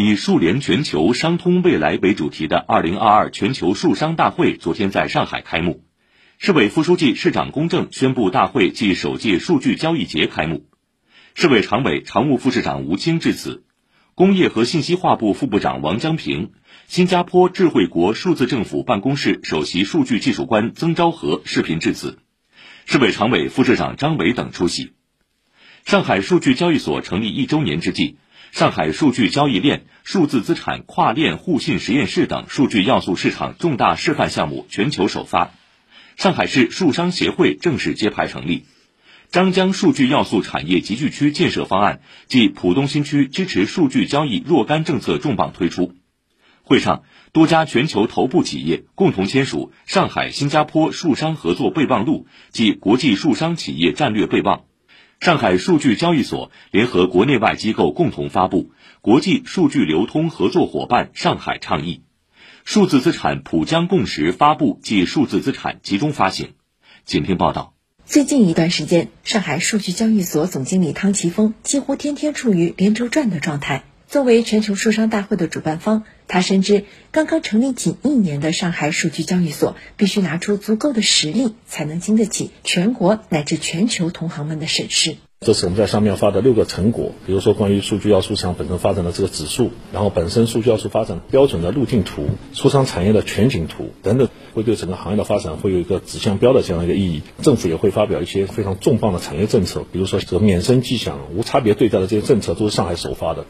以“数联全球，商通未来”为主题的2022全球数商大会昨天在上海开幕。市委副书记、市长龚正宣布大会暨首届数据交易节开幕。市委常委、常务副市长吴清致辞。工业和信息化部副部长王江平、新加坡智慧国数字政府办公室首席数据技术官曾昭和视频致辞。市委常委、副市长张伟等出席。上海数据交易所成立一周年之际。上海数据交易链、数字资产跨链互信实验室等数据要素市场重大示范项目全球首发，上海市数商协会正式揭牌成立，张江数据要素产业集聚区建设方案暨浦东新区支持数据交易若干政策重磅推出。会上，多家全球头部企业共同签署《上海新加坡数商合作备忘录》及国际数商企业战略备忘。上海数据交易所联合国内外机构共同发布《国际数据流通合作伙伴上海倡议》，数字资产浦江共识发布暨数字资产集中发行。请听报道。最近一段时间，上海数据交易所总经理汤奇峰几乎天天处于连轴转的状态。作为全球数商大会的主办方，他深知刚刚成立仅一年的上海数据交易所必须拿出足够的实力，才能经得起全国乃至全球同行们的审视。这是我们在上面发的六个成果，比如说关于数据要素市场本身发展的这个指数，然后本身数据要素发展标准的路径图、出商产业的全景图等等，会对整个行业的发展会有一个指向标的这样一个意义。政府也会发表一些非常重磅的产业政策，比如说这个免征计享、无差别对待的这些政策，都是上海首发的。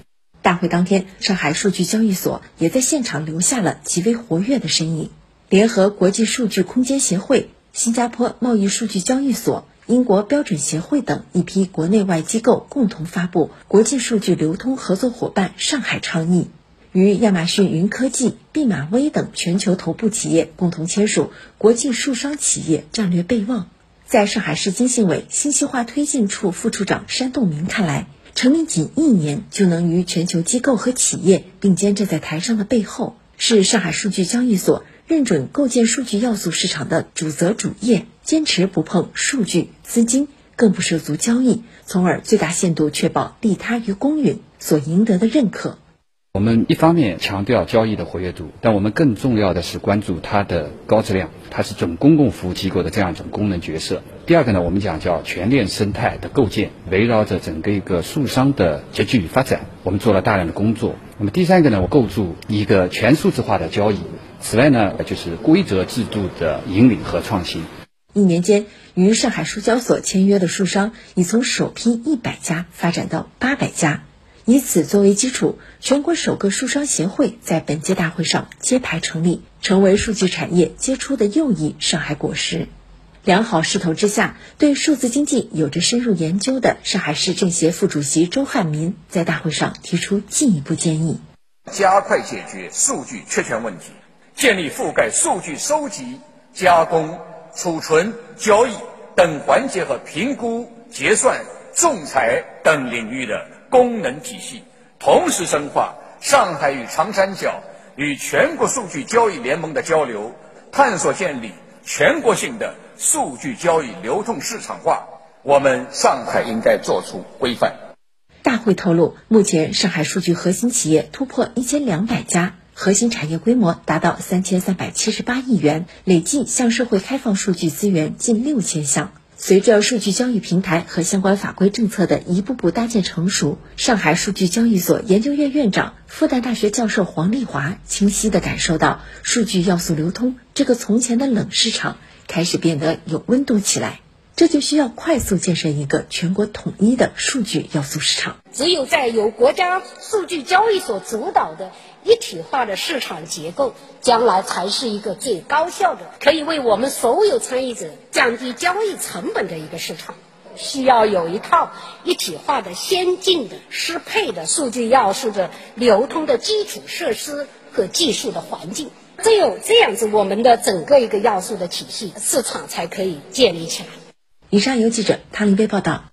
大会当天，上海数据交易所也在现场留下了极为活跃的身影。联合国际数据空间协会、新加坡贸易数据交易所、英国标准协会等一批国内外机构共同发布《国际数据流通合作伙伴上海倡议》，与亚马逊云科技、毕马威等全球头部企业共同签署《国际数商企业战略备忘》。在上海市经信委信息化推进处副处长山栋明看来。成立仅一年就能与全球机构和企业并肩站在台上的背后，是上海数据交易所认准构建数据要素市场的主责主业，坚持不碰数据、资金，更不涉足交易，从而最大限度确保利他于公允所赢得的认可。我们一方面强调交易的活跃度，但我们更重要的是关注它的高质量，它是准公共服务机构的这样一种功能角色。第二个呢，我们讲叫全链生态的构建，围绕着整个一个数商的集聚与发展，我们做了大量的工作。那么第三个呢，我构筑一个全数字化的交易。此外呢，就是规则制度的引领和创新。一年间，与上海数交所签约的数商已从首批一百家发展到八百家。以此作为基础，全国首个数商协会在本届大会上揭牌成立，成为数据产业结出的又一上海果实。良好势头之下，对数字经济有着深入研究的上海市政协副主席周汉民在大会上提出进一步建议：加快解决数据确权问题，建立覆盖数据收集、加工、储存、交易等环节和评估、结算、仲裁等领域的功能体系，同时深化上海与长三角与全国数据交易联盟的交流，探索建立。全国性的数据交易流通市场化，我们上海应该做出规范。大会透露，目前上海数据核心企业突破一千两百家，核心产业规模达到三千三百七十八亿元，累计向社会开放数据资源近六千项。随着数据交易平台和相关法规政策的一步步搭建成熟，上海数据交易所研究院院长、复旦大学教授黄丽华清晰地感受到，数据要素流通这个从前的冷市场开始变得有温度起来。这就需要快速建设一个全国统一的数据要素市场。只有在由国家数据交易所主导的一体化的市场结构，将来才是一个最高效的，可以为我们所有参与者降低交易成本的一个市场。需要有一套一体化的、先进的、适配的数据要素的流通的基础设施和技术的环境。只有这样子，我们的整个一个要素的体系市场才可以建立起来。以上由记者汤林贝报道。